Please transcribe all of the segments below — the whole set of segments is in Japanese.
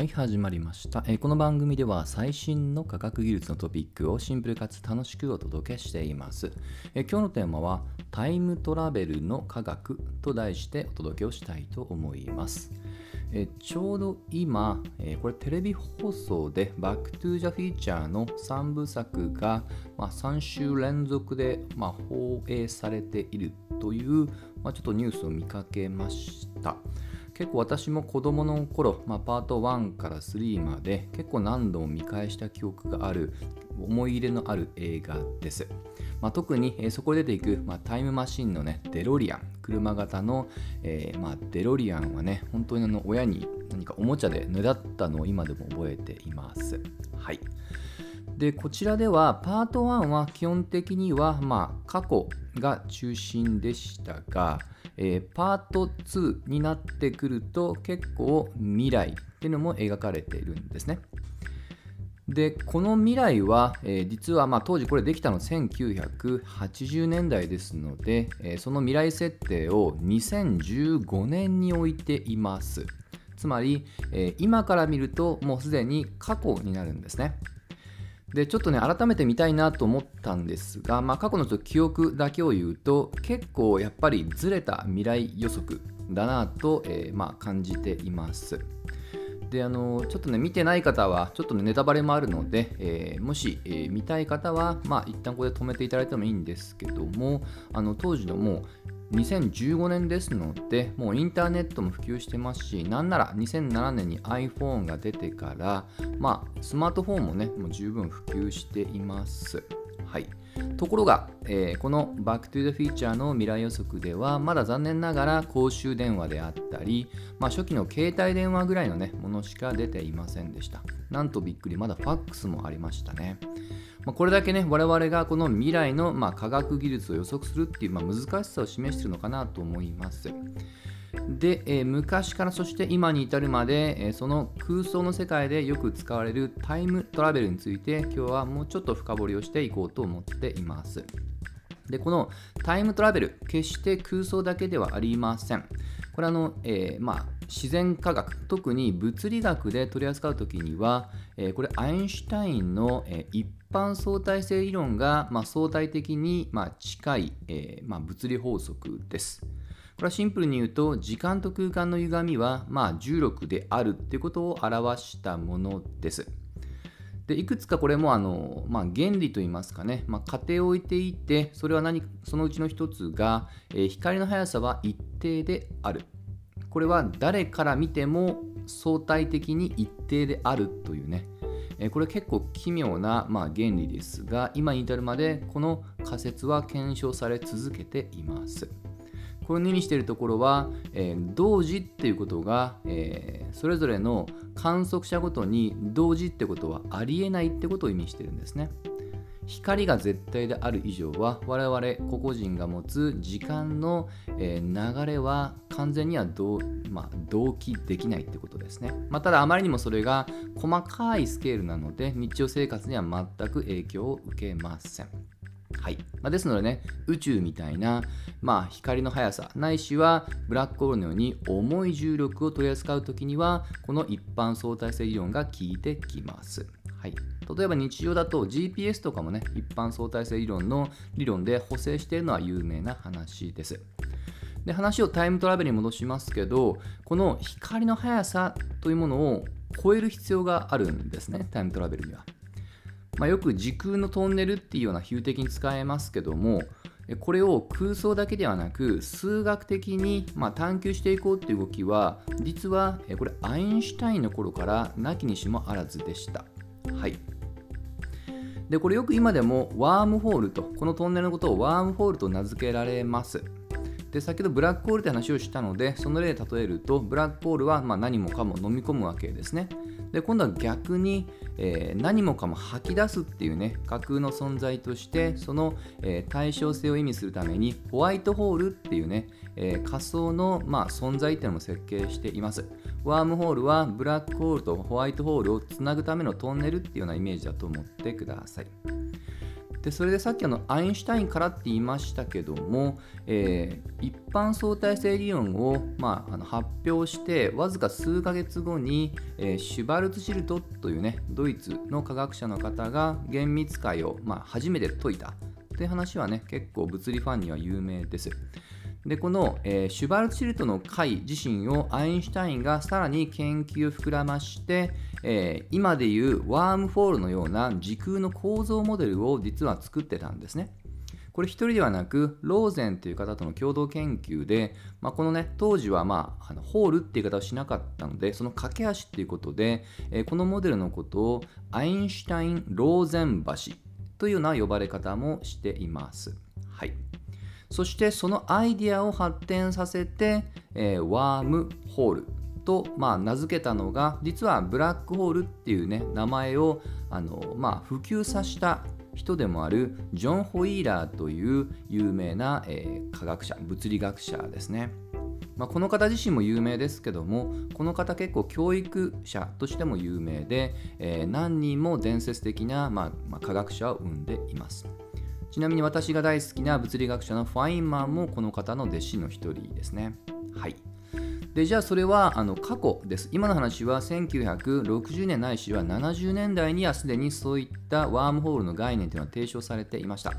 はい、始まりました、えこの番組では最新の科学技術のトピックをシンプルかつ楽しくお届けしています。え今日のテーマはタイムトラベルの科学と題してお届けをしたいと思います。えちょうど今、えこれテレビ放送でバックトゥザフィーチャーの3部作が、まあ、3週連続で、まあ、放映されているという、まあ、ちょっとニュースを見かけました。結構私も子供の頃、まあ、パート1から3まで結構何度も見返した記憶がある思い入れのある映画です。まあ、特に、そこで出ていく、まあ、タイムマシンのねデロリアン車型の、えーまあ、デロリアンはね本当にあの親に何かおもちゃでねだったのを今でも覚えています。はいでこちらではパート1は基本的には、ま、過去が中心でしたが、えーパート2になってくると結構未来っていうのも描かれているんですね。でこの未来は、えー実はま当時これできたの1980年代ですので、えーその未来設定を2015年に置いていますつまり、えー今から見るともうすでに過去になるんですねでちょっとね改めて見たいなと思ったんですが、まあ、過去のちょっと記憶だけを言うと結構やっぱりずれた未来予測だなと、えーまあ、感じています。であのちょっとね見てない方はちょっとねネタバレもあるので、えーもし、えー見たい方はまあ一旦ここで止めていただいてもいいんですけどもあの当時のもう2015年ですのでもうインターネットも普及してますしなんなら2007年に iPhone が出てからまあスマートフォンもねもう十分普及しています。はい。ところが、えーこのバックトゥ the Future の未来予測ではまだ残念ながら公衆電話であったり、まあ、初期の携帯電話ぐらいの、ね、ものしか出ていませんでした。なんとびっくりまだファックスもありましたね。まあこれだけね我々がこの未来の、まあ、科学技術を予測するっていう、まあ、難しさを示しているのかなと思います。で、えー昔からそして今に至るまで、えーその空想の世界でよく使われるタイムトラベルについて今日はもうちょっと深掘りをしていこうと思っています。でこのタイムトラベル決して空想だけではありません。これあの、えーまあ、自然科学特に物理学で取り扱う時には、えーこれアインシュタインの、えー一般相対性理論が、まあ、相対的に、まあ、近い、えま、物理法則です。これはシンプルに言うと時間と空間の歪みは、まあ、重力であるっていうことを表したものです。でいくつかこれもあの、まあ、原理といいますかね、まあ、仮定を置いていてそれは何そのうちの一つが、えー光の速さは一定であるこれは誰から見ても相対的に一定であるというねえーこれ結構奇妙な、まあ、原理ですが今に至るまでこの仮説は検証され続けています。これの意味しているところは、えー同時っていうことが、えーそれぞれの観測者ごとに同時ってことはありえないってことを意味してるんですね。光が絶対である以上は我々個々人が持つ時間の、え流れは完全には同,、まあ、同期できないってことですね。まあ、ただあまりにもそれが細かいスケールなので日常生活には全く影響を受けません。はいまあ、ですのでね宇宙みたいな、まあ、光の速さないしはブラックホールのように重い重力を取り扱う時にはこの一般相対性理論が効いてきます。はい、例えば日常だと GPS とかもね一般相対性理論の理論で補正しているのは有名な話です。で話をタイムトラベルに戻しますけどこの光の速さというものを超える必要があるんですねタイムトラベルには。まあ、よく時空のトンネルっていうような比喩的に使えますけどもこれを空想だけではなく数学的にま探求していこうっていう動きは実はこれアインシュタインの頃からなきにしもあらずでした。はいでこれよく今でもワームホールとこのトンネルのことをワームホールと名付けられます。で先ほどブラックホールって話をしたのでその例で例えるとブラックホールはま何もかも飲み込むわけですね。で今度は逆に、えー何もかも吐き出すっていうね架空の存在としてその、えー対称性を意味するためにホワイトホールっていうね、えー仮想の、まあ、存在っていうのも設計しています。ワームホールはブラックホールとホワイトホールをつなぐためのトンネルっていうようなイメージだと思ってください。でそれでさっきあのアインシュタインからって言いましたけども、えー、一般相対性理論を、まあ、あの発表してわずか数ヶ月後に、えー、シュバルツシルトというねドイツの科学者の方が厳密解を、まあ、初めて解いたという話はね結構物理ファンには有名です。でこの、えー、シュバルツシルトの解自身をアインシュタインがさらに研究を膨らまして、えー、今でいうワームフォールのような時空の構造モデルを実は作ってたんですね。これ一人ではなくローゼンという方との共同研究で、まあ、このね当時は、まあ、あのホールっていう言い方をしなかったのでその架け橋っていうことで、えー、このモデルのことをアインシュタイン・ローゼン橋というような呼ばれ方もしています。はいそしてそのアイディアを発展させて、えー、ワームホールと、まあ、名付けたのが実はブラックホールっていうね名前をあの、まあ、普及させた人でもあるジョン・ホイーラーという有名な、えー、科学者物理学者ですね。まあ、この方自身も有名ですけどもこの方結構教育者としても有名で、えー、何人も伝説的な、まあまあ、科学者を生んでいます。ちなみに私が大好きな物理学者のファインマンもこの方の弟子の一人ですね。はい。でじゃあそれはあの過去です。今の話は1960年ないしは70年代にはすでにそういったワームホールの概念というのは提唱されていました。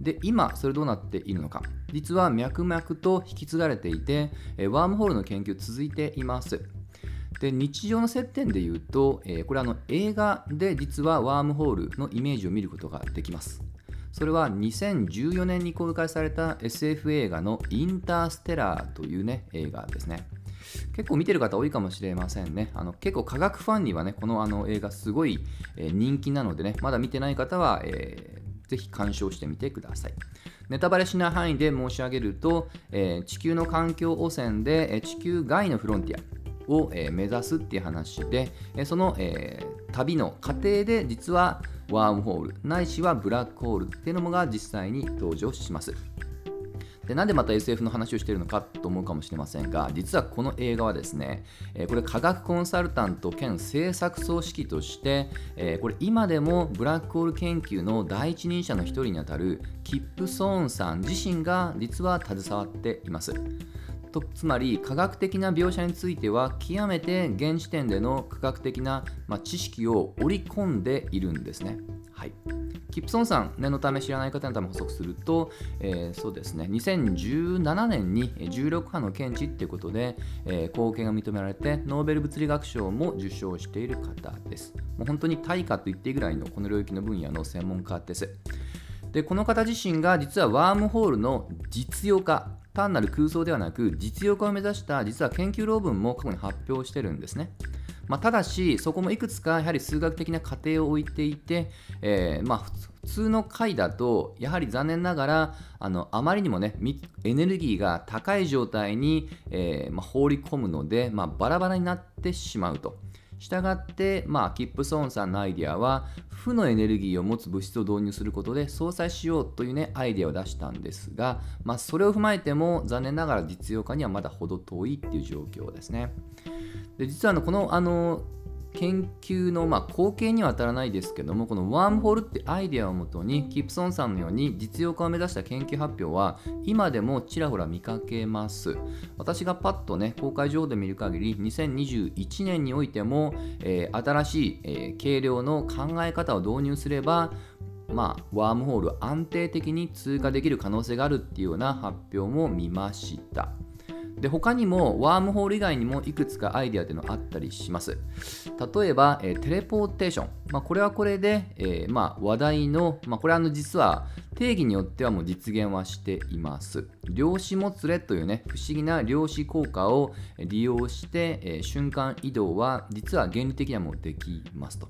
で今それどうなっているのか実は脈々と引き継がれていてワームホールの研究続いていますで日常の接点で言うと、えー、これあの映画で実はワームホールのイメージを見ることができますそれは2014年に公開された SF 映画のインターステラーというね映画ですね。結構見てる方多いかもしれませんね。あの結構科学ファンにはね、このあの映画すごい、え、人気なのでね、まだ見てない方は、えー、ぜひ鑑賞してみてください。ネタバレしない範囲で申し上げると、えー、地球の環境汚染で、え地球外のフロンティアを、え目指すっていう話で、えその、え旅の過程で実はワームホールないしはブラックホールっていうのが実際に登場します。でなんでまた SF の話をしているのかと思うかもしれませんが実はこの映画はですね、えこれ科学コンサルタント兼製作総指揮として、えこれ今でもブラックホール研究の第一人者の一人にあたるキップ・ソーンさん自身が実は携わっています。とつまり科学的な描写については極めて現時点での科学的な、ま、知識を織り込んでいるんですね。はい、キプソンさん、念のため知らない方のため補足すると、えー、そうですね、2017年に16波の検知ということで、えー、貢献が認められて、ノーベル物理学賞も受賞している方です。もう本当に大家と言っていいぐらいのこの領域の分野の専門家です。で、この方自身が実はワームホールの実用化、単なる空想ではなく実用化を目指した実は研究論文も過去に発表してるんですね。まあ、ただし、そこもいくつかやはり数学的な過程を置いていて、えー、まあ、普通の回だと、やはり残念ながら、あのあまりにもね、エネルギーが高い状態に、えー、ま、放り込むので、まあ、バラバラになってしまうと。したがって、まあ、キップソーンさんのアイデアは負のエネルギーを持つ物質を導入することで相殺しようという、ね、アイデアを出したんですが、まあ、それを踏まえても残念ながら実用化にはまだ程遠いっていう状況ですね。で実はあのこのあの研究の、ま、後継には当たらないですけどもこのワームホールってアイデアをもとにキプソンさんのように実用化を目指した研究発表は今でもちらほら見かけます私がパッとね公開情報で見る限り2021年においても、えー、新しい、えー、軽量の考え方を導入すればまあ、ワームホール安定的に通過できる可能性があるっていうような発表も見ました。で他にもワームホール以外にもいくつかアイデアというのがあったりします。例えば、えー、テレポーテーション、まあ、これはこれで、えー、まあ、話題の、まあ、これはあの実は定義によってはもう実現はしています。量子もつれというね不思議な量子効果を利用して、えー、瞬間移動は実は原理的にはもうできますと。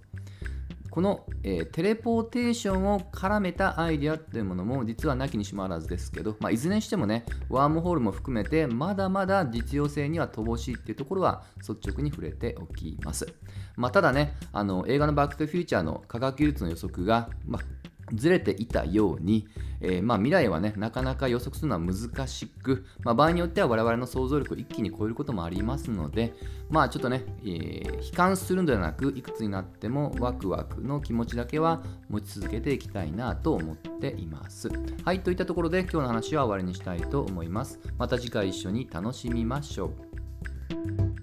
この、えー、テレポーテーションを絡めたアイデアというものも実はなきにしもあらずですけど、まあ、いずれにしてもねワームホールも含めてまだまだ実用性には乏しいっていうところは率直に触れておきます、まあ、ただねあの映画のバック・トゥ・フューチャーの科学技術の予測が、まあずれていたように、えー、まあ、未来はねなかなか予測するのは難しく、まあ、場合によっては我々の想像力を一気に超えることもありますのでまあちょっとね、えー、悲観するのではなくいくつになってもワクワクの気持ちだけは持ち続けていきたいなと思っています。はいといったところで今日の話は終わりにしたいと思います。また次回一緒に楽しみましょう。